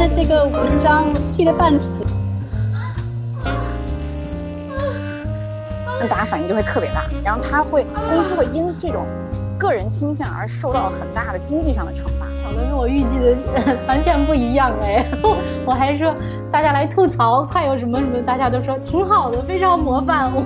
了这个文章，气得半死。那大家反应就会特别大，然后他会公司会因这种个人倾向而受到很大的经济上的惩罚。搞得，跟我预计的 完全不一样哎！我还说大家来吐槽，快有什么什么，大家都说挺好的，非常模范。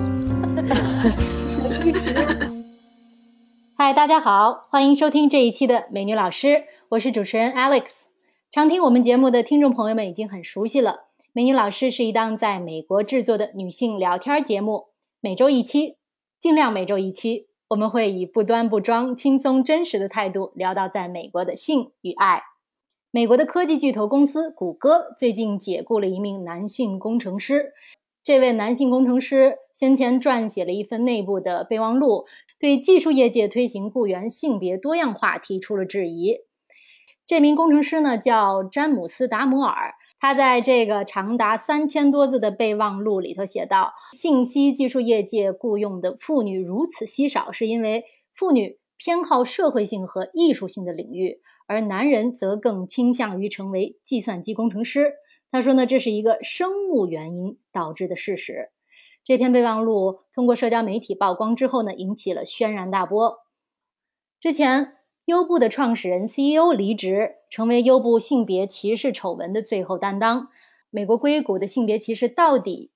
嗨，大家好，欢迎收听这一期的美女老师，我是主持人 Alex。常听我们节目的听众朋友们已经很熟悉了，美女老师是一档在美国制作的女性聊天节目。每周一期，尽量每周一期，我们会以不端不装、轻松真实的态度聊到在美国的性与爱。美国的科技巨头公司谷歌最近解雇了一名男性工程师，这位男性工程师先前撰写了一份内部的备忘录，对技术业界推行雇员性别多样化提出了质疑。这名工程师呢叫詹姆斯·达摩尔。他在这个长达三千多字的备忘录里头写道：信息技术业界雇佣的妇女如此稀少，是因为妇女偏好社会性和艺术性的领域，而男人则更倾向于成为计算机工程师。他说呢，这是一个生物原因导致的事实。这篇备忘录通过社交媒体曝光之后呢，引起了轩然大波。之前。优步的创始人 CEO 离职，成为优步性别歧视丑闻的最后担当。美国硅谷的性别歧视到底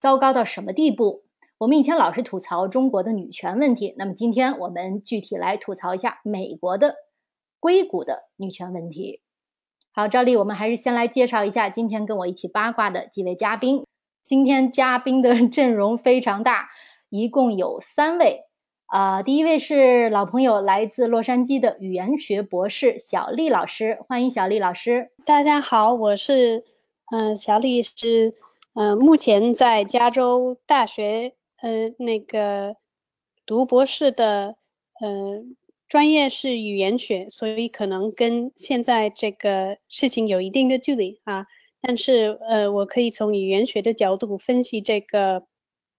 糟糕到什么地步？我们以前老是吐槽中国的女权问题，那么今天我们具体来吐槽一下美国的硅谷的女权问题。好，照例我们还是先来介绍一下今天跟我一起八卦的几位嘉宾。今天嘉宾的阵容非常大，一共有三位。啊，第一位是老朋友，来自洛杉矶的语言学博士小丽老师，欢迎小丽老师。大家好，我是嗯小丽，是嗯目前在加州大学呃那个读博士的，呃专业是语言学，所以可能跟现在这个事情有一定的距离啊，但是呃我可以从语言学的角度分析这个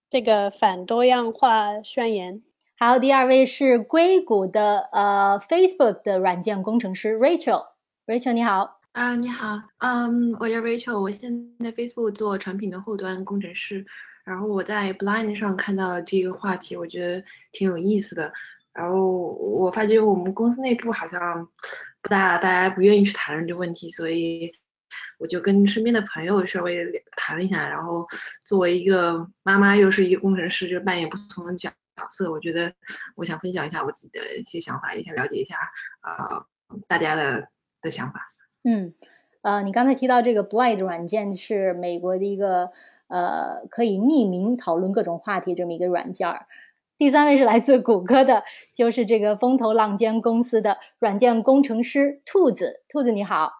这个反多样化宣言。好，第二位是硅谷的呃 Facebook 的软件工程师 Rachel，Rachel 你好。啊，你好，嗯，我叫 Rachel，我现在 Facebook 做产品的后端工程师，然后我在 Blind 上看到这个话题，我觉得挺有意思的，然后我发觉我们公司内部好像不大，大家不愿意去谈论这个问题，所以我就跟身边的朋友稍微谈了一下，然后作为一个妈妈又是一个工程师，就扮演不同的角。角色，我觉得我想分享一下我自己的一些想法，也想了解一下啊大家的的想法。嗯，呃，你刚才提到这个 Blade 软件是美国的一个呃可以匿名讨论各种话题这么一个软件。第三位是来自谷歌的，就是这个风头浪尖公司的软件工程师兔子。兔子你好。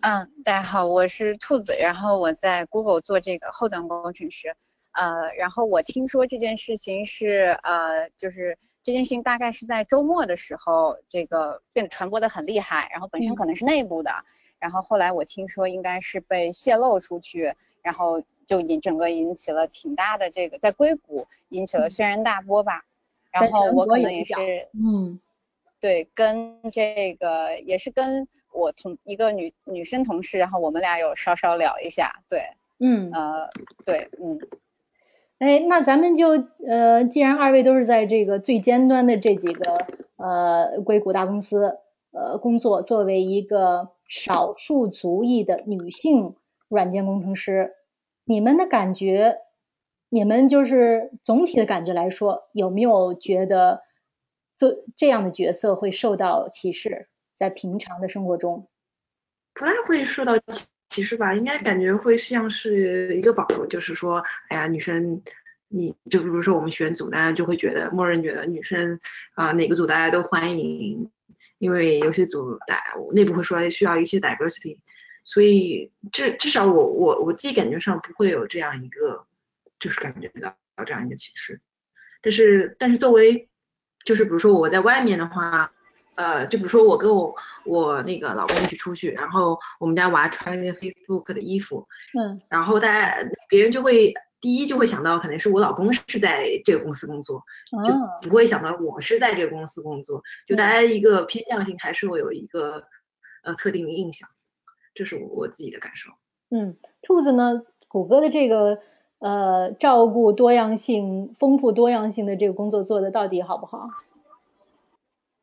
嗯，大家好，我是兔子，然后我在 Google 做这个后端工程师。呃，然后我听说这件事情是呃，就是这件事情大概是在周末的时候，这个变得传播的很厉害，然后本身可能是内部的，然后后来我听说应该是被泄露出去，然后就引整个引起了挺大的这个在硅谷引起了轩然大波吧，然后我可能也是嗯，对，跟这个也是跟我同一个女女生同事，然后我们俩有稍稍聊一下，对，嗯，呃，对，嗯。哎，那咱们就呃，既然二位都是在这个最尖端的这几个呃硅谷大公司呃工作，作为一个少数族裔的女性软件工程师，你们的感觉，你们就是总体的感觉来说，有没有觉得做这样的角色会受到歧视？在平常的生活中，不太会受到歧。其实吧，应该感觉会像是一个保留，就是说，哎呀，女生，你就比如说我们选组，大家就会觉得，默认觉得女生啊，哪个组大家都欢迎，因为有些组大内部会说需要一些 diversity，所以至至少我我我自己感觉上不会有这样一个，就是感觉到这样一个歧视，但是但是作为，就是比如说我在外面的话。呃，就比如说我跟我我那个老公一起出去，然后我们家娃穿了那个 Facebook 的衣服，嗯，然后大家别人就会第一就会想到可能是我老公是在这个公司工作，就不会想到我是在这个公司工作，就大家一个偏向性还是会有一个呃特定的印象，这是我我自己的感受。嗯，兔子呢？谷歌的这个呃照顾多样性、丰富多样性的这个工作做的到底好不好？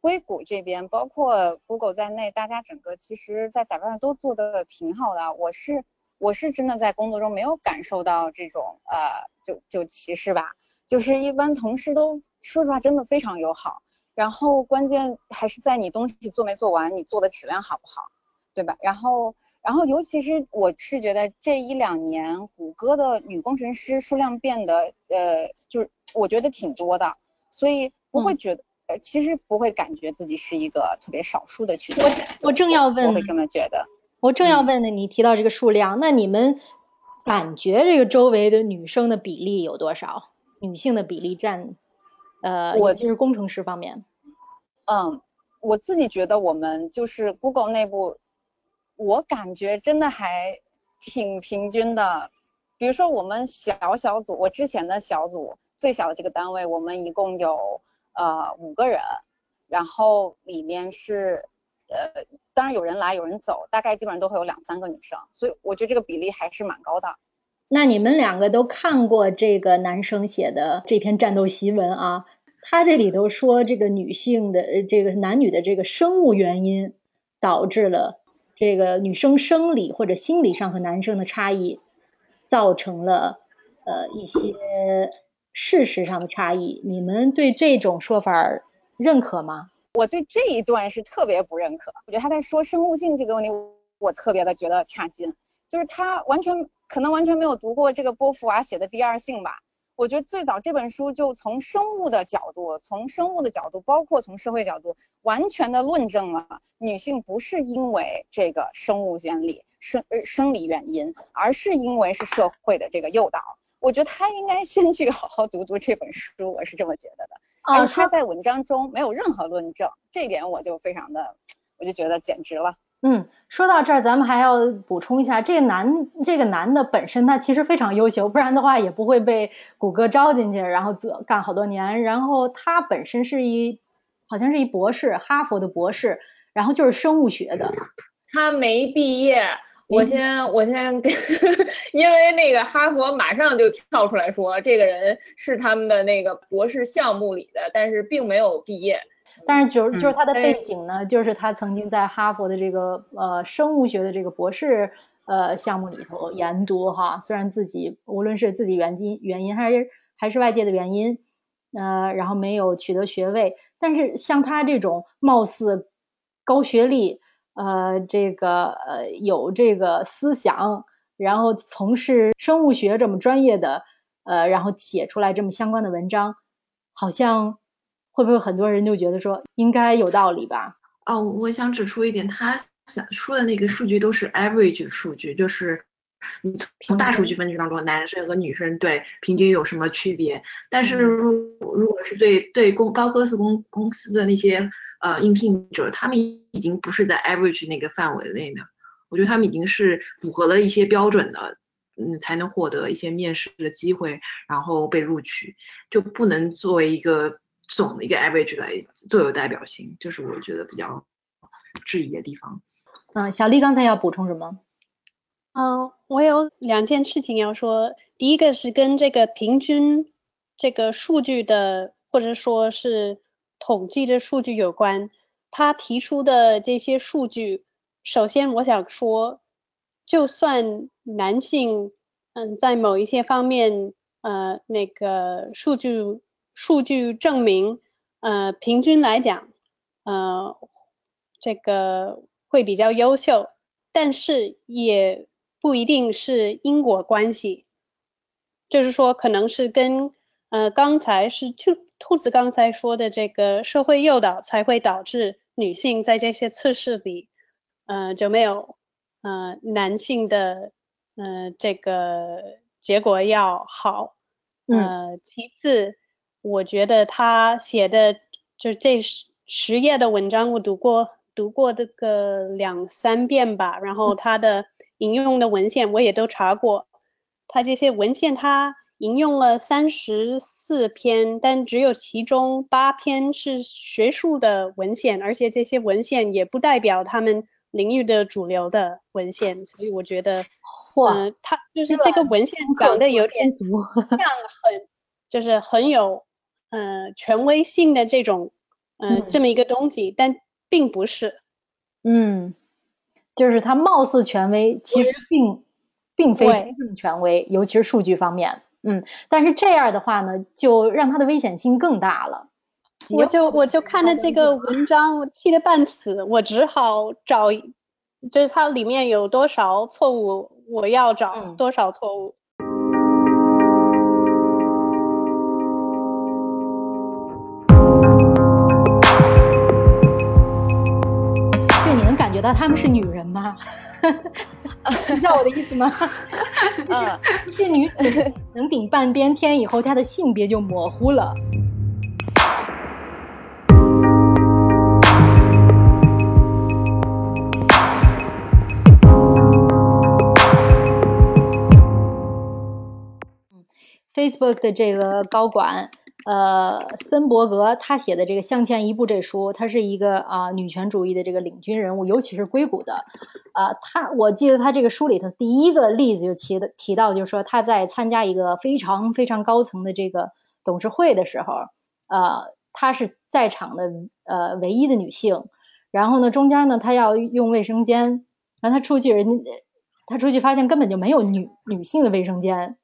硅谷这边，包括 Google 在内，大家整个其实在打扮都做的挺好的。我是我是真的在工作中没有感受到这种呃就就歧视吧，就是一般同事都说实话真的非常友好。然后关键还是在你东西做没做完，你做的质量好不好，对吧？然后然后尤其是我是觉得这一两年谷歌的女工程师数量变得呃就是我觉得挺多的，所以不会觉得。呃，其实不会感觉自己是一个特别少数的群体。我我正要问，我会这么觉得。我正要问呢，你提到这个数量，那你们感觉这个周围的女生的比例有多少？女性的比例占，呃，我就是工程师方面。嗯，我自己觉得我们就是 Google 内部，我感觉真的还挺平均的。比如说我们小小组，我之前的小组最小的这个单位，我们一共有。呃，五个人，然后里面是，呃，当然有人来有人走，大概基本上都会有两三个女生，所以我觉得这个比例还是蛮高的。那你们两个都看过这个男生写的这篇战斗檄文啊？他这里头说这个女性的这个男女的这个生物原因导致了这个女生生理或者心理上和男生的差异，造成了呃一些。事实上的差异，你们对这种说法认可吗？我对这一段是特别不认可。我觉得他在说生物性这个问题，我特别的觉得差劲。就是他完全可能完全没有读过这个波伏娃写的《第二性》吧？我觉得最早这本书就从生物的角度，从生物的角度，包括从社会角度，完全的论证了女性不是因为这个生物原理、生呃生理原因，而是因为是社会的这个诱导。我觉得他应该先去好好读读这本书，我是这么觉得的。啊，他在文章中没有任何论证，这一点我就非常的，我就觉得简直了。嗯，说到这儿，咱们还要补充一下，这个男这个男的本身他其实非常优秀，不然的话也不会被谷歌招进去，然后做干好多年。然后他本身是一好像是一博士，哈佛的博士，然后就是生物学的。他没毕业。我先，我先跟，因为那个哈佛马上就跳出来说，这个人是他们的那个博士项目里的，但是并没有毕业。但是就是就是他的背景呢，就是他曾经在哈佛的这个呃生物学的这个博士呃项目里头研读哈，虽然自己无论是自己原因原因还是还是外界的原因，呃，然后没有取得学位，但是像他这种貌似高学历。呃，这个呃有这个思想，然后从事生物学这么专业的，呃，然后写出来这么相关的文章，好像会不会很多人就觉得说应该有道理吧？哦，我想指出一点，他想说的那个数据都是 average 数据，就是你从大数据分析当中，男生和女生对平均有什么区别？但是如如果是对对公高科技公公司的那些。呃，应聘者他们已经不是在 average 那个范围内的，我觉得他们已经是符合了一些标准的，嗯，才能获得一些面试的机会，然后被录取，就不能作为一个总的一个 average 来最有代表性，这是我觉得比较质疑的地方。嗯，小丽刚才要补充什么？嗯，我有两件事情要说，第一个是跟这个平均这个数据的，或者说是。统计的数据有关，他提出的这些数据，首先我想说，就算男性，嗯，在某一些方面，呃，那个数据数据证明，呃，平均来讲，呃，这个会比较优秀，但是也不一定是因果关系，就是说可能是跟，呃，刚才是就。兔子刚才说的这个社会诱导才会导致女性在这些测试里，呃，就没有呃男性的呃这个结果要好。呃，其次，我觉得他写的就这十十页的文章，我读过读过这个两三遍吧，然后他的引用的文献我也都查过，他这些文献他。引用了三十四篇，但只有其中八篇是学术的文献，而且这些文献也不代表他们领域的主流的文献，所以我觉得，哇，嗯，它就是这个文献讲的有点，像很就是很有呃权威性的这种嗯、嗯这么一个东西，但并不是。嗯，就是它貌似权威，其实并并非真正权威，尤其是数据方面。嗯，但是这样的话呢，就让它的危险性更大了。我就我就看着这个文章，我气得半死，我只好找，就是它里面有多少错误，我要找嗯多少错误。就你能感觉到她们是女人吗？你 知道我的意思吗？嗯，这女子能顶半边天以后，她的性别就模糊了。Facebook 的这个高管，呃，森伯格他写的这个《向前一步》这书，他是一个啊、女权主义的这个领军人物，尤其是硅谷的。啊、他我记得他这个书里头第一个例子就提的提到，就是说他在参加一个非常非常高层的这个董事会的时候，呃，她是在场的呃唯一的女性。然后呢，中间呢，她要用卫生间，然后她出去，人家她出去发现根本就没有女女性的卫生间。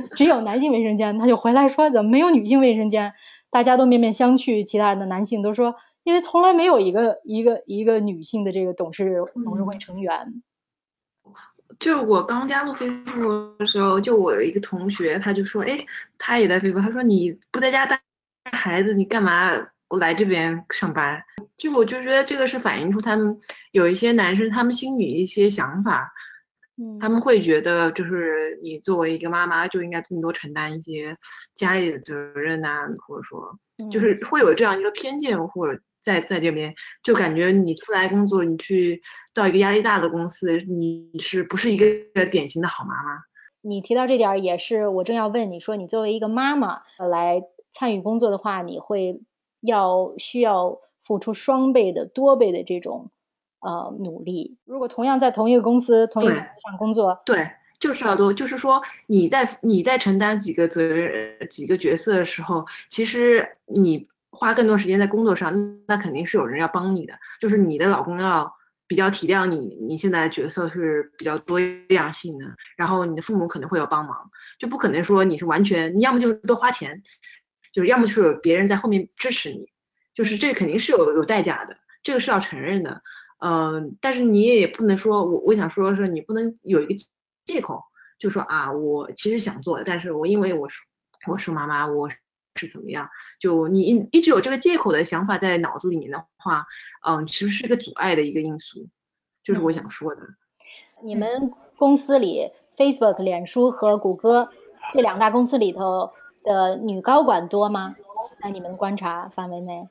只有男性卫生间，他就回来说怎么没有女性卫生间？大家都面面相觑，其他的男性都说，因为从来没有一个一个一个女性的这个董事董事会成员。就我刚加入 Facebook 的时候，就我有一个同学，他就说，哎，他也在 Facebook，他说你不在家带孩子，你干嘛来这边上班？就我就觉得这个是反映出他们有一些男生他们心里一些想法，嗯他们会觉得就是你作为一个妈妈就应该更多承担一些家里的责任呐、或者说就是会有这样一个偏见，或者在在这边就感觉你出来工作，你去到一个压力大的公司，你是不是一个典型的好妈妈？你提到这点儿也是我正要问你说，你作为一个妈妈呃来参与工作的话，你会要需要付出双倍的、多倍的这种呃努力。如果同样在同一个公司、同一个岗位上工作，对，就是要多，就是说你在你在承担几个责任、几个角色的时候，其实你花更多时间在工作上，那肯定是有人要帮你的，就是你的老公要比较体谅你，你现在的角色是比较多样性的，然后你的父母可能会有帮忙，就不可能说你是完全，你要么就是多花钱，就是要么就是有别人在后面支持你，就是这肯定是有有代价的，这个是要承认的。嗯，但是你也不能说，我我想说的是，你不能有一个借口，就说啊，我其实想做的，但是我因为我是我是妈妈，我是怎么样，就你一一直有这个借口的想法在脑子里面的话，嗯，其实是个阻碍的一个因素，就是我想说的。你们公司里，Facebook、脸书和谷歌这两大公司里头的女高管多吗？在你们观察范围内？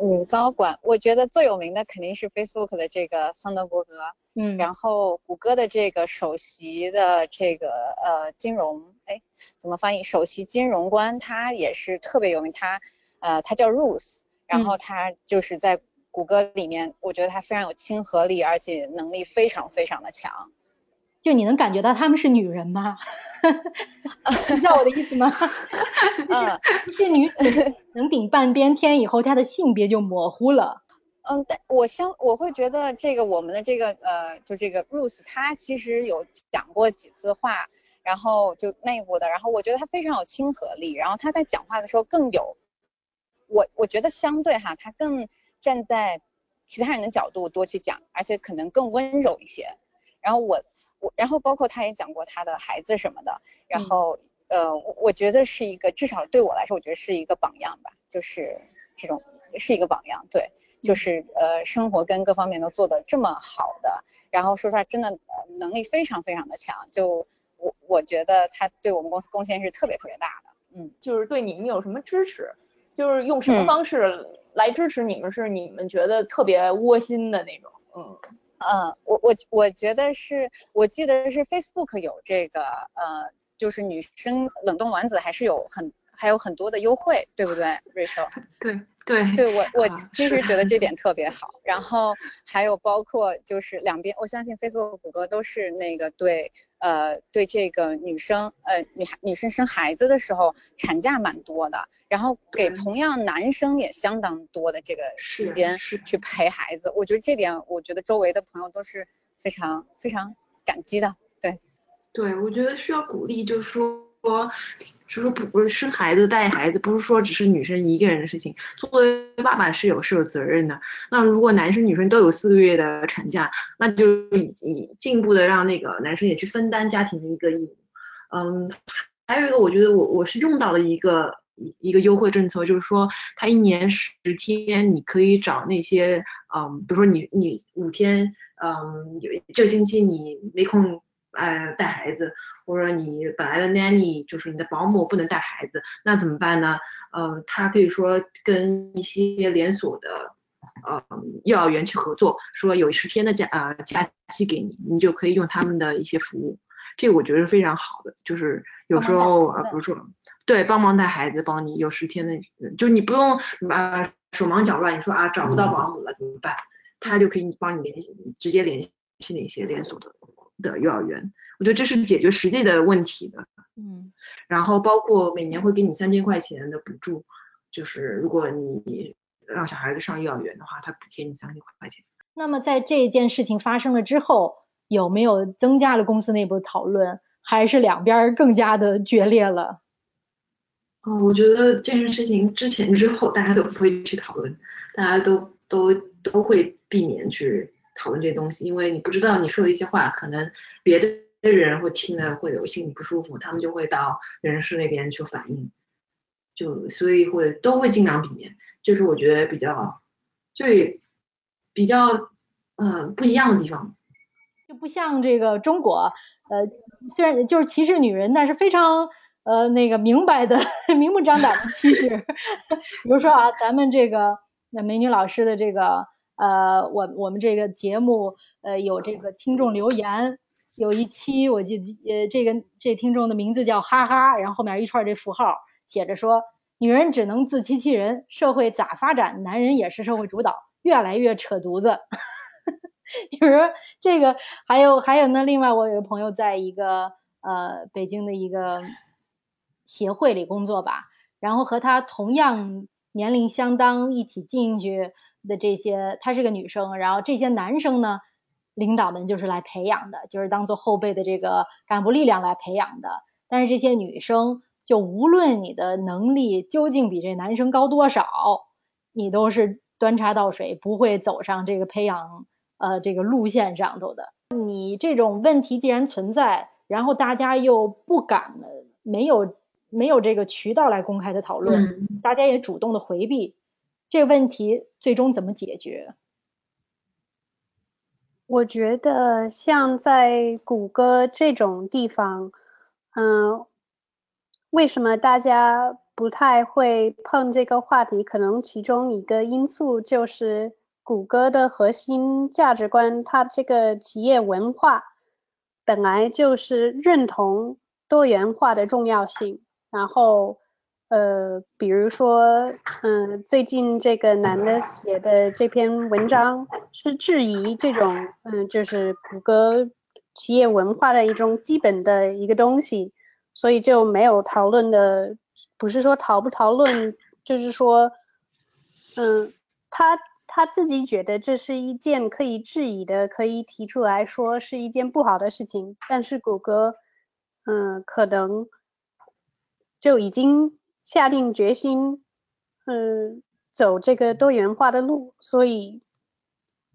女高管，我觉得最有名的肯定是 Facebook 的这个桑德伯格，嗯，然后谷歌的这个首席的这个呃金融，哎，怎么翻译？首席金融官，他也是特别有名，他呃他叫 Ruth，然后他就是在谷歌里面，我觉得他非常有亲和力，而且能力非常非常的强。就你能感觉到她们是女人吗？你知道我的意思吗？嗯这女子能顶半边天以后，她的性别就模糊了。嗯，但我相我会觉得这个我们的这个呃，就这个 Ruth，她其实有讲过几次话，然后就内部的，然后我觉得她非常有亲和力，然后她在讲话的时候更有，我我觉得相对哈，她更站在其他人的角度多去讲，而且可能更温柔一些。然后我我然后包括他也讲过他的孩子什么的，然后、呃，我我觉得是一个至少对我来说，我觉得是一个榜样吧，就是这种是一个榜样，对。就是呃生活跟各方面都做得这么好的，然后说实话真的、呃、能力非常非常的强，就我我觉得他对我们公司贡献是特别特别大的，嗯，就是对你们有什么支持，就是用什么嗯。方式来支持你们，是你们觉得特别窝心的那种，嗯嗯，我我我觉得是，我记得是 Facebook 有这个呃，就是女生冷冻卵子还是有很还有很多的优惠，对不对，Rachel？对，对对我我啊其实觉得这点特别好，然后还有包括就是两边，我相信 Facebook、谷歌都是那个对呃对这个女生呃女孩女生生孩子的时候产假蛮多的，然后给同样男生也相当多的这个时间是去陪孩子，我觉得这点我觉得周围的朋友都是非常非常感激的，对。对，我觉得需要鼓励，就是说，就是说不生孩子带孩子，不是说只是女生一个人的事情，作为爸爸是有是有责任的。那如果男生女生都有四个月的产假，那就以以进一步的让那个男生也去分担家庭的一个义务。嗯，还有一个我觉得我我是用到了一个一一个优惠政策，就是说他一年十天你可以找那些嗯，比如说你你五天嗯有这个星期你没空呃带孩子，或者你本来的 nanny 就是你的保姆不能带孩子，那怎么办呢？嗯，他可以说跟一些连锁的呃幼儿园去合作，说有十天的假呃假期给你，你就可以用他们的一些服务。这个我觉得是非常好的，就是有时候呃，比如说对帮忙带孩子，帮你有十天的，就你不用啊手忙脚乱，你说啊找不到保姆了怎么办？他就可以帮你联系，直接联系那些连锁的的幼儿园。我觉得这是解决实际的问题的。嗯然后包括每年会给你三千块钱的补助，就是如果你让小孩子上幼儿园的话，他补贴你三千块钱。那么在这一件事情发生了之后，有没有增加了公司内部讨论，还是两边儿更加的决裂了？嗯，我觉得这件事情之前之后大家都不会去讨论，大家都都都会避免去讨论这东西，因为你不知道你说的一些话，可能别的人会听了会有心里不舒服，他们就会到人事那边去反映，就所以会都会尽量避免，就是我觉得比较最比较嗯不一样的地方。就不像这个中国，呃，虽然就是歧视女人，但是非常呃那个明白的、明目张胆的歧视。比如说啊，咱们这个那美女老师的这个呃，我我们这个节目呃有这个听众留言，有一期我记呃这个这听众的名字叫哈哈，然后后面一串这符号写着说，女人只能自欺欺人，社会咋发展，男人也是社会主导，越来越扯犊子。比如说这个，还有还有呢，另外我有个朋友在一个呃北京的一个协会里工作吧，然后和他同样年龄相当一起进去的这些，她是个女生，然后这些男生呢，领导们就是来培养的，就是当做后备的这个干部力量来培养的，但是这些女生就无论你的能力究竟比这男生高多少，你都是端茶倒水，不会走上这个培养。呃，这个路线上头的，你这种问题既然存在，然后大家又不敢，没有没有这个渠道来公开的讨论，嗯大家也主动的回避，这个问题最终怎么解决？我觉得像在谷歌这种地方，嗯，为什么大家不太会碰这个话题？可能其中一个因素就是谷歌的核心价值观，它这个企业文化本来就是认同多元化的重要性，然后。呃，比如说，嗯，最近这个男的写的这篇文章是质疑这种，嗯，就是谷歌企业文化的一种基本的一个东西，所以就没有讨论的，不是说讨不讨论，就是说，嗯，他他自己觉得这是一件可以质疑的，可以提出来说是一件不好的事情，但是谷歌，嗯，可能就已经。下定决心，嗯，走这个多元化的路，所以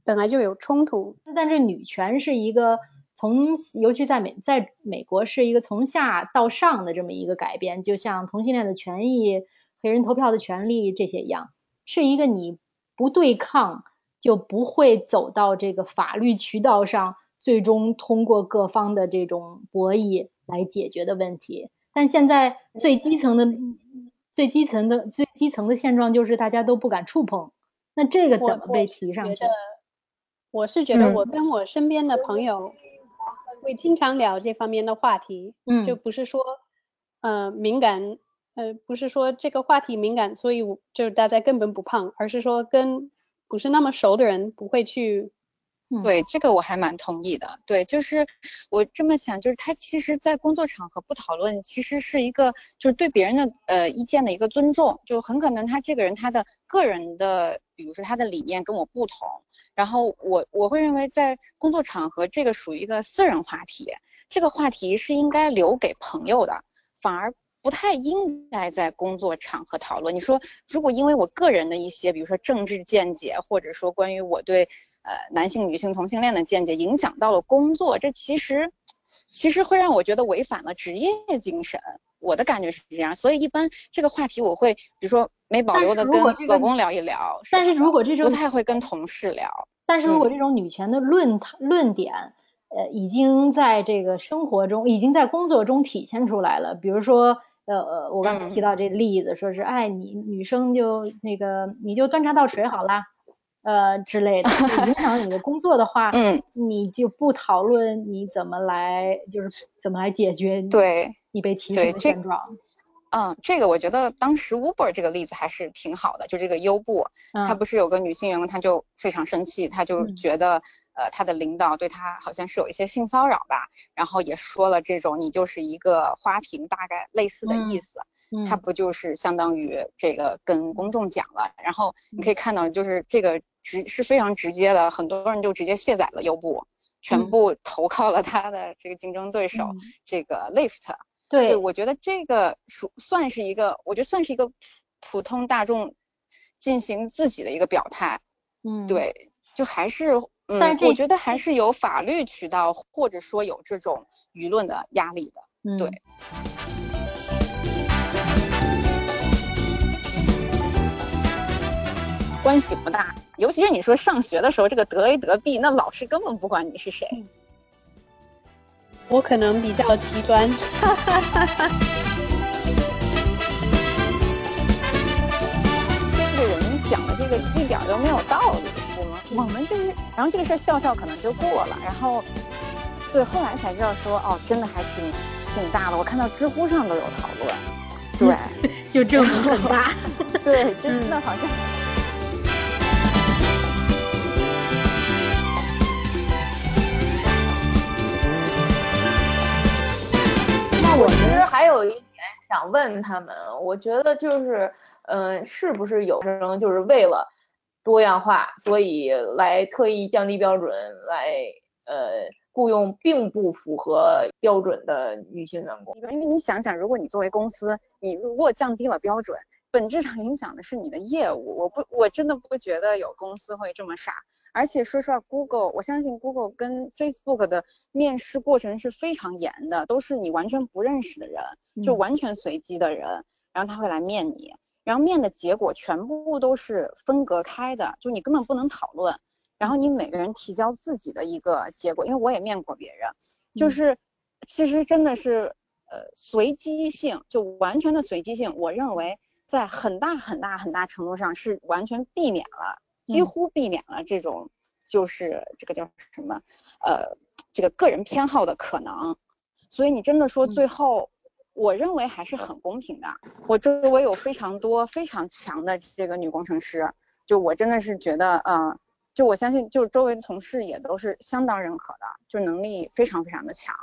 本来就有冲突。但是女权是一个从，尤其在美，在美国是一个从下到上的这么一个改变，就像同性恋的权益、黑人投票的权利这些一样，是一个你不对抗就不会走到这个法律渠道上，最终通过各方的这种博弈来解决的问题。但现在最基层的。最基层的最基层的现状就是大家都不敢触碰，那这个怎么被提上去？我是觉得我跟我身边的朋友会经常聊这方面的话题，嗯，就不是说呃敏感呃，不是说这个话题敏感，所以我就大家根本不胖，而是说跟不是那么熟的人不会去。对，这个我还蛮同意的。对，就是我这么想，就是他其实，在工作场合不讨论，其实是一个就是对别人的呃意见的一个尊重。就很可能他这个人他的个人的，比如说他的理念跟我不同，然后我我会认为在工作场合这个属于一个私人话题，这个话题是应该留给朋友的，反而不太应该在工作场合讨论。你说如果因为我个人的一些，比如说政治见解，或者说关于我对。呃，男性、女性、同性恋的见解影响到了工作，这其实其实会让我觉得违反了职业精神。我的感觉是这样，所以一般这个话题我会，比如说没保留的跟老公聊一聊。但是如果这种不太会跟同事聊。但是如果这种女权的论论点，呃，已经在这个生活中，已经在工作中体现出来了。比如说，呃呃，我刚才提到这例子，说是哎，你女生就那个你就端茶倒水好啦。呃之类的，影响你的工作的话，嗯，你就不讨论你怎么来，就是怎么来解决对你被歧视的现状。嗯，这个我觉得当时 Uber 这个例子还是挺好的，就这个优步，他不是有个女性员工，她就非常生气，她就觉得呃她的领导对她好像是有一些性骚扰吧，然后也说了这种你就是一个花瓶，大概类似的意思。他不就是相当于这个跟公众讲了，然后你可以看到就是这个直是非常直接的，很多人就直接卸载了优步，全部投靠了他的这个竞争对手这个 Lyft。对，我觉得这个属算是一个，我觉得算是一个普通大众进行自己的一个表态。嗯，对，就还是，嗯，但是我觉得还是有法律渠道或者说有这种舆论的压力的。嗯，对。关系不大，尤其是你说上学的时候，这个得 A 得 B，那老师根本不管你是谁。我可能比较极端。这个人讲的这个一点都没有道理，我们我们就是，然后这个事儿笑笑可能就过了，然后对，后来才知道说哦，真的还挺挺大的，我看到知乎上都有讨论，对，就证明很大，对，真的好像。还有一点想问他们，我觉得就是，嗯，是不是有人就是为了多样化，所以来特意降低标准，来呃雇佣并不符合标准的女性员工？因为你想想，如果你作为公司，你如果降低了标准，本质上影响的是你的业务。我不，我真的不觉得有公司会这么傻。而且说实话，Google，我相信 Google 跟 Facebook 的面试过程是非常严的，都是你完全不认识的人，就完全随机的人，然后他会来面你，然后面的结果全部都是分隔开的，就你根本不能讨论，然后你每个人提交自己的一个结果，因为我也面过别人，就是其实真的是呃随机性，就完全的随机性，我认为在很大很大很大程度上是完全避免了。几乎避免了这种，就是这个叫什么，呃，这个个人偏好的可能。所以你真的说最后，我认为还是很公平的。我周围有非常多非常强的这个女工程师，就我真的是觉得，呃，就我相信，就周围的同事也都是相当认可的，就能力非常非常的强。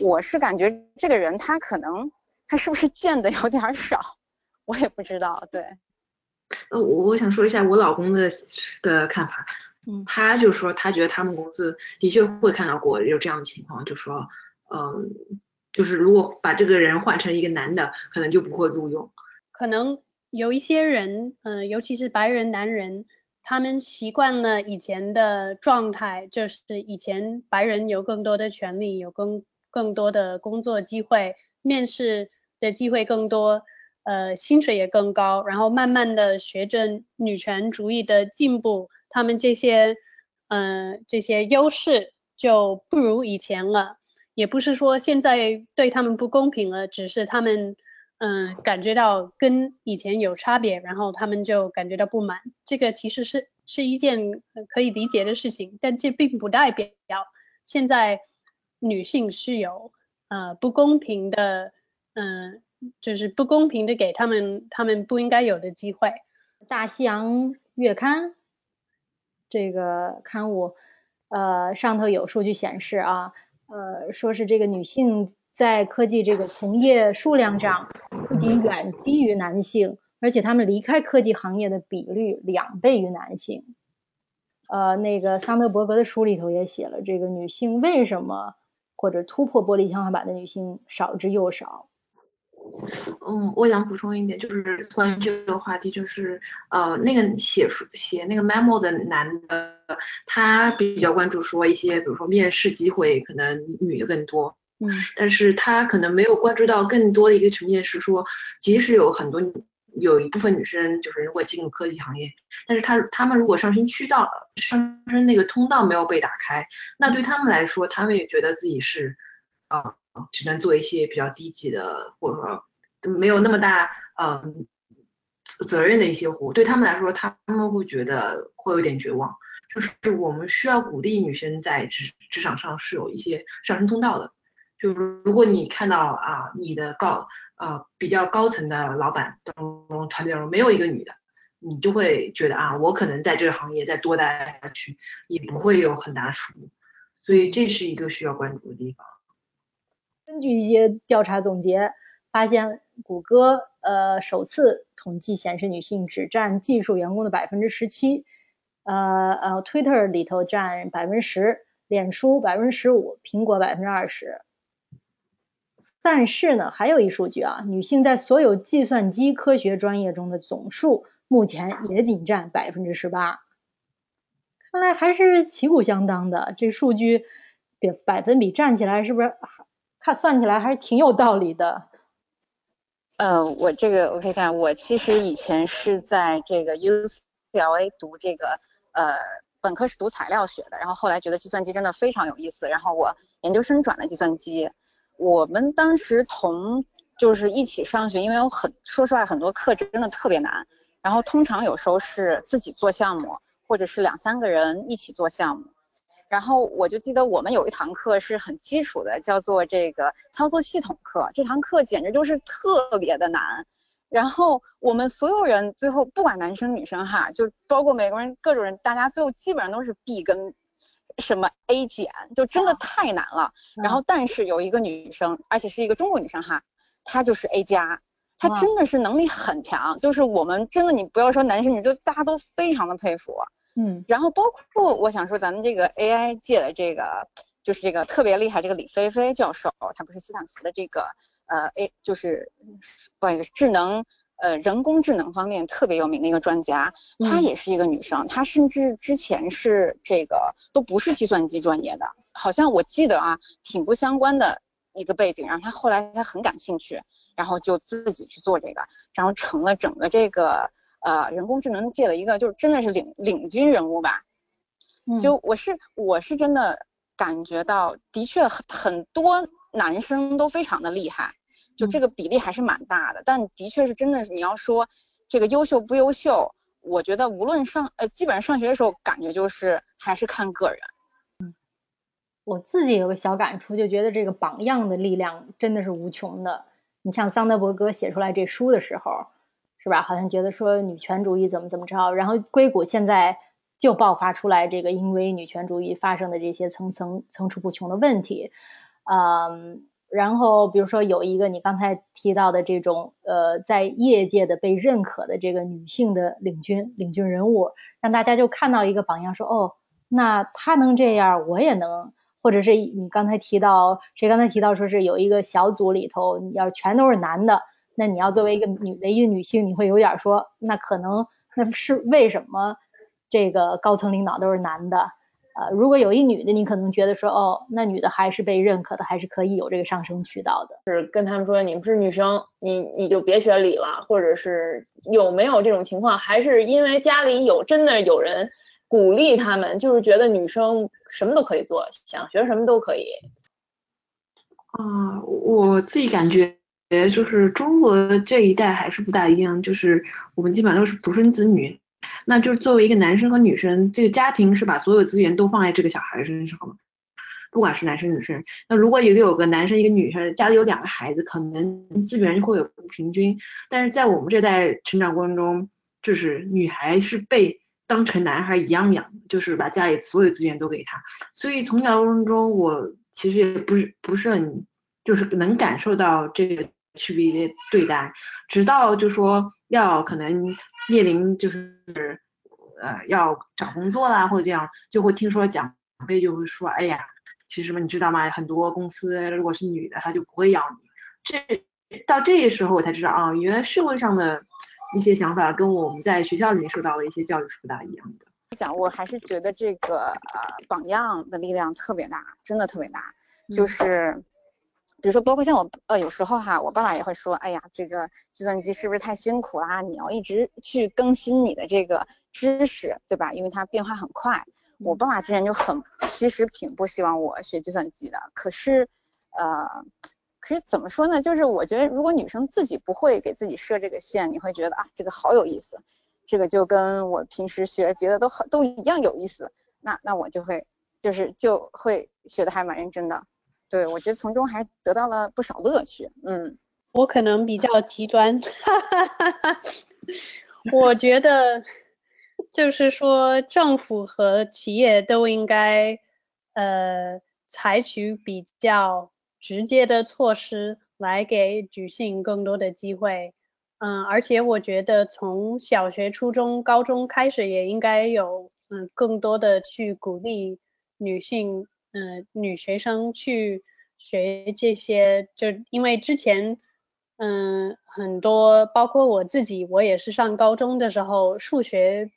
我是感觉这个人他可能他是不是见的有点少，我也不知道，对。呃，我我想说一下我老公的的看法，嗯，他就说他觉得他们公司的确会看到过有这样的情况，就说，嗯，就是如果把这个人换成一个男的，可能就不会录用。可能有一些人，嗯，尤其是白人男人，他们习惯了以前的状态，就是以前白人有更多的权利，有更更多的工作机会，面试的机会更多。呃，薪水也更高，然后慢慢的学着女权主义的进步，他们这些，嗯，这些优势就不如以前了。也不是说现在对他们不公平了，只是他们，嗯，感觉到跟以前有差别，然后他们就感觉到不满。这个其实是是一件可以理解的事情，但这并不代表现在女性是有呃不公平的，嗯。就是不公平的给他们他们不应该有的机会。大西洋月刊这个刊物，呃，上头有数据显示啊，呃，说是这个女性在科技这个从业数量上不仅远低于男性，而且他们离开科技行业的比率两倍于男性。呃，那个桑德伯格的书里头也写了，这个女性为什么或者突破玻璃天花板的女性少之又少。嗯，我想补充一点，就是关于这个话题，就是呃，那个写书写那个 memo 的男的，他比较关注说一些，比如说面试机会可能女的更多，嗯，但是他可能没有关注到更多的一个层面是说，即使有很多有一部分女生就是如果进入科技行业，但是她她们如果上升渠道上升那个通道没有被打开，那对他们来说，他们也觉得自己是啊。只能做一些比较低级的，或者说没有那么大嗯责任的一些活，对他们来说，他们会觉得会有点绝望。就是我们需要鼓励女生在职职场上是有一些上升通道的。就是如果你看到啊，你的高呃比较高层的老板当中团队当中没有一个女的，你就会觉得啊，我可能在这个行业再多待下去也不会有很大的出路。所以这是一个需要关注的地方。根据一些调查总结，发现谷歌呃首次统计显示女性只占技术员工的百分之十七，呃呃 Twitter 里头占百分之十，脸书百分之十五，苹果百分之二十。但是呢，还有一数据啊，女性在所有计算机科学专业中的总数目前也仅占百分之十八，看来还是旗鼓相当的。这数据比百分比占起来是不是？看算起来还是挺有道理的。呃，我这个我可以看，我其实以前是在这个 UCLA 读这个呃本科是读材料学的，然后后来觉得计算机真的非常有意思，然后我研究生转了计算机。我们当时同就是一起上学，因为有很说实话很多课真的特别难，然后通常有时候是自己做项目，或者是两三个人一起做项目。然后我就记得我们有一堂课是很基础的，叫做这个操作系统课。这堂课简直就是特别的难。然后我们所有人最后不管男生女生哈，就包括美国人各种人，大家最后基本上都是 B 跟什么 A 减，就真的太难了。然后但是有一个女生，而且是一个中国女生哈，她就是 A 加，她真的是能力很强。就是我们真的你不要说男生女，就大家都非常的佩服。嗯，然后包括我想说，咱们这个 AI 界的这个，就是这个特别厉害，这个李飞飞教授，他不是斯坦福的这个呃 A，就是不好意思，智能呃人工智能方面特别有名的一个专家，她也是一个女生，她甚至之前是这个都不是计算机专业的，好像我记得啊，挺不相关的一个背景，然后她后来她很感兴趣，然后就自己去做这个，然后成了整个这个。呃，人工智能界的一个就是真的是领领军人物吧，就我是我是真的感觉到，的确很很多男生都非常的厉害，就这个比例还是蛮大的，但的确是真的，你要说这个优秀不优秀，我觉得无论上呃基本上上学的时候感觉就是还是看个人。嗯，我自己有个小感触，就觉得这个榜样的力量真的是无穷的。你像桑德伯格写出来这书的时候。是吧？好像觉得说女权主义怎么怎么着，然后硅谷现在就爆发出来这个因为女权主义发生的这些层层层出不穷的问题，嗯，然后比如说有一个你刚才提到的这种呃在业界的被认可的这个女性的领军领军人物，让大家就看到一个榜样，说哦，那她能这样，我也能，或者是你刚才提到谁刚才提到说是有一个小组里头，要全都是男的。那你要作为一个女唯一女性，你会有点说，那可能那是为什么这个高层领导都是男的？呃，如果有一女的，你可能觉得说，哦，那女的还是被认可的，还是可以有这个上升渠道的。是跟他们说，你们是女生，你你就别学理了，或者是有没有这种情况？还是因为家里有真的有人鼓励他们，就是觉得女生什么都可以做，想学什么都可以。啊，我自己感觉。就是中国这一代还是不大一样，就是我们基本上都是独生子女，那就是作为一个男生和女生，这个家庭是把所有资源都放在这个小孩身上了。不管是男生女生。那如果一个有个男生一个女生，家里有两个孩子，可能资源会有不平均。但是在我们这代成长过程中，就是女孩是被当成男孩一样养，就是把家里所有资源都给他。所以从小过程中，我其实也不是不是很，就是能感受到这个区别对待，直到就说要可能面临就是呃要找工作啦或者这样，就会听说长辈就会说，哎呀，其实嘛你知道吗？很多公司如果是女的，她就不会要你。这到这个时候我才知道啊，原来社会上的。一些想法跟我们在学校里面受到的一些教育是不大一样的。讲，我还是觉得这个呃榜样的力量特别大，真的特别大。就是，比如说，包括像我呃有时候哈，我爸爸也会说，哎呀，这个计算机是不是太辛苦啦？你要一直去更新你的这个知识，对吧？因为它变化很快。我爸爸之前就很，其实挺不希望我学计算机的。可是，呃。可是怎么说呢？就是我觉得，如果女生自己不会给自己设这个线，你会觉得啊，这个好有意思，这个就跟我平时学别的都很都一样有意思。那那我就会就是就会学的还蛮认真的。对我觉得从中还得到了不少乐趣。嗯，我可能比较极端，哈哈哈哈我觉得就是说政府和企业都应该呃采取比较。直接的措施来给女性更多的机会，嗯，而且我觉得从小学、初中、高中开始也应该有，嗯，更多的去鼓励女性，嗯，女学生去学这些，就因为之前，嗯，很多包括我自己，我也是上高中的时候数学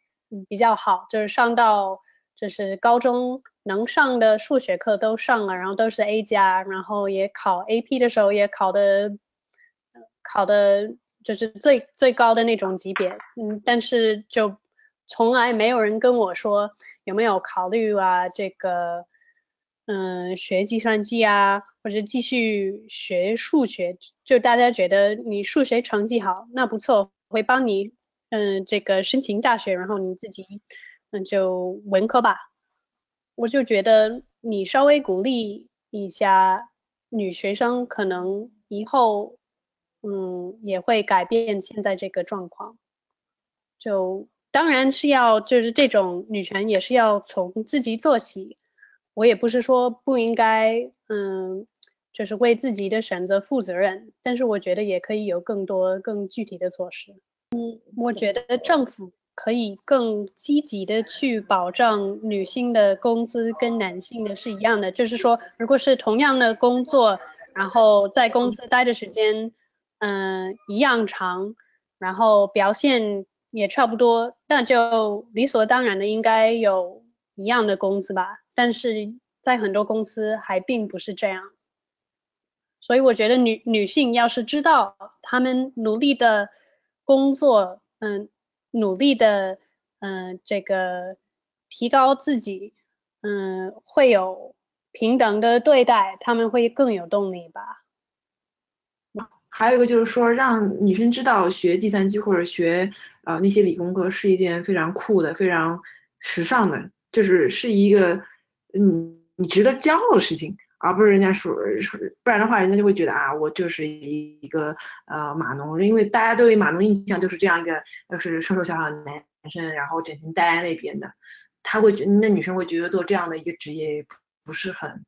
比较好，就是上到就是高中。能上的数学课都上了，然后都是 A 加，然后也考 AP 的时候也考的，考的就是最最高的那种级别，嗯，但是就从来没有人跟我说有没有考虑啊这个，嗯，学计算机啊，或者继续学数学，就大家觉得你数学成绩好，那不错，会帮你，嗯，这个申请大学，然后你自己，嗯，就文科吧。我就觉得你稍微鼓励一下女学生，可能以后嗯也会改变现在这个状况。就当然是要就是这种女权也是要从自己做起。我也不是说不应该嗯就是为自己的选择负责任，但是我觉得也可以有更多更具体的措施。嗯，我觉得政府。可以更积极的去保障女性的工资跟男性的是一样的，就是说，如果是同样的工作，然后在公司待的时间，嗯，一样长，然后表现也差不多，那就理所当然的应该有一样的工资吧。但是在很多公司还并不是这样，所以我觉得女女性要是知道她们努力的工作，嗯。努力的，嗯，这个提高自己，嗯，会有平等的对待，他们会更有动力吧。还有一个就是说，让女生知道学计算机或者学呃那些理工科是一件非常酷的、非常时尚的，就是是一个嗯你值得骄傲的事情。而不是人家说说，不然的话，人家就会觉得啊，我就是一个呃码农，因为大家对码农印象就是这样一个，就是瘦瘦小小的男生，然后整天待在那边的，他会觉那女生会觉得做这样的一个职业不是很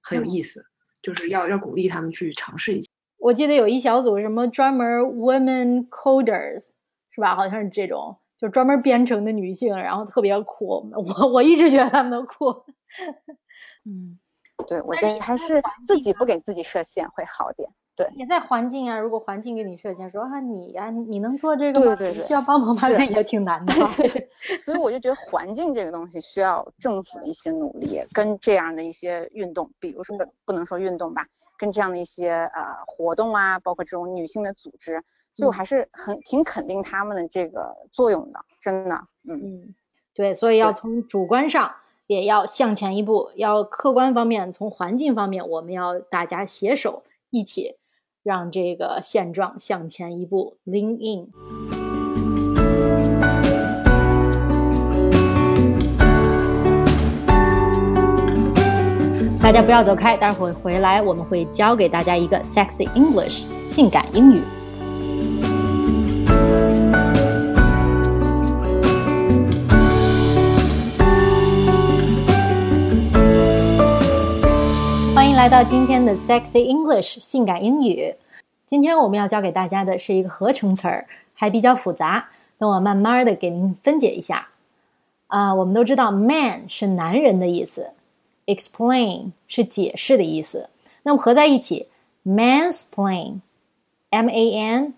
很有意思，就是要要鼓励他们去尝试一下。我记得有一小组什么专门 women coders 是吧？好像是这种，就专门编程的女性，然后特别酷。我我一直觉得她们都酷。嗯。对，我觉得还是自己不给自己设限会好点。对，也在环境啊，如果环境给你设限，说啊你呀，你能做这个吗？对对对，需要帮忙发现 也挺难的。所以我就觉得环境这个东西需要政府的一些努力，跟这样的一些运动，比如说不能说运动吧，跟这样的一些呃活动啊，包括这种女性的组织，所以我还是很挺肯定他们的这个作用的，真的。嗯嗯，对，所以要从主观上。也要向前一步，要客观方面，从环境方面，我们要大家携手一起，让这个现状向前一步。Lean in。大家不要走开，待会儿回来我们会教给大家一个 sexy English 性感英语。来到今天的 sexy English 性感英语。今天我们要教给大家的是一个合成词儿，还比较复杂。等我慢慢的给您分解一下。啊，我们都知道 man 是男人的意思，explain 是解释的意思。那么合在一起，mansplain，m a n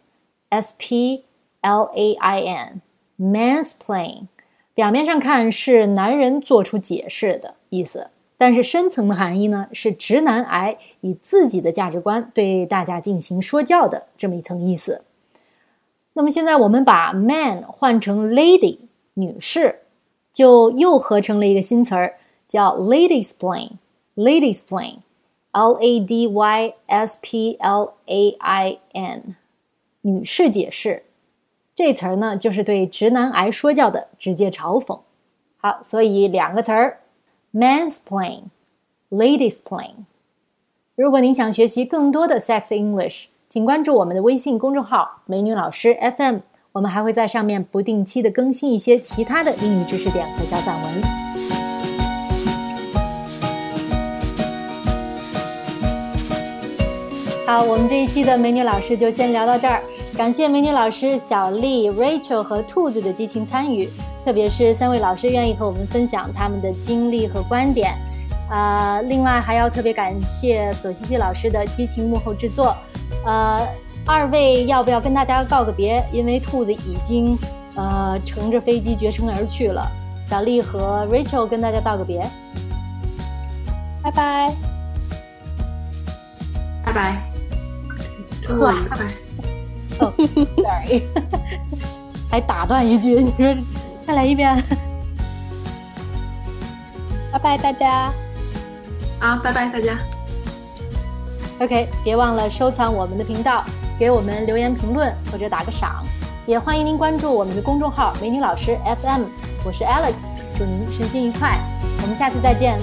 s p l a i n，mansplain，表面上看是男人做出解释的意思，但是深层的含义呢是直男癌以自己的价值观对大家进行说教的这么一层意思。那么现在我们把 man 换成 lady 女士。就又合成了一个新词儿，叫 lady explain。lady explain，L A D Y S P L A I N，女士解释。这词儿呢，就是对直男癌说教的直接嘲讽。好，所以两个词儿，mansplain，lady explain。如果您想学习更多的 sex English，请关注我们的微信公众号“美女老师 FM”。我们还会在上面不定期的更新一些其他的英语知识点和小散文。好，我们这一期的美女老师就先聊到这儿。感谢美女老师小丽、Rachel 和兔子的激情参与，特别是三位老师愿意和我们分享他们的经历和观点。呃，另外还要特别感谢索西西老师的激情幕后制作。呃。二位要不要跟大家告个别？因为兔子已经呃乘着飞机绝尘而去了。小丽和 Rachel 跟大家道个别，拜拜，拜拜，呵，拜拜。哦，sorry，还打断一句，你说再来一遍。拜拜大家。啊，拜拜大家。OK，别忘了收藏我们的频道。给我们留言评论或者打个赏，也欢迎您关注我们的公众号“美女老师 FM”。我是 Alex，祝您身心愉快，我们下次再见。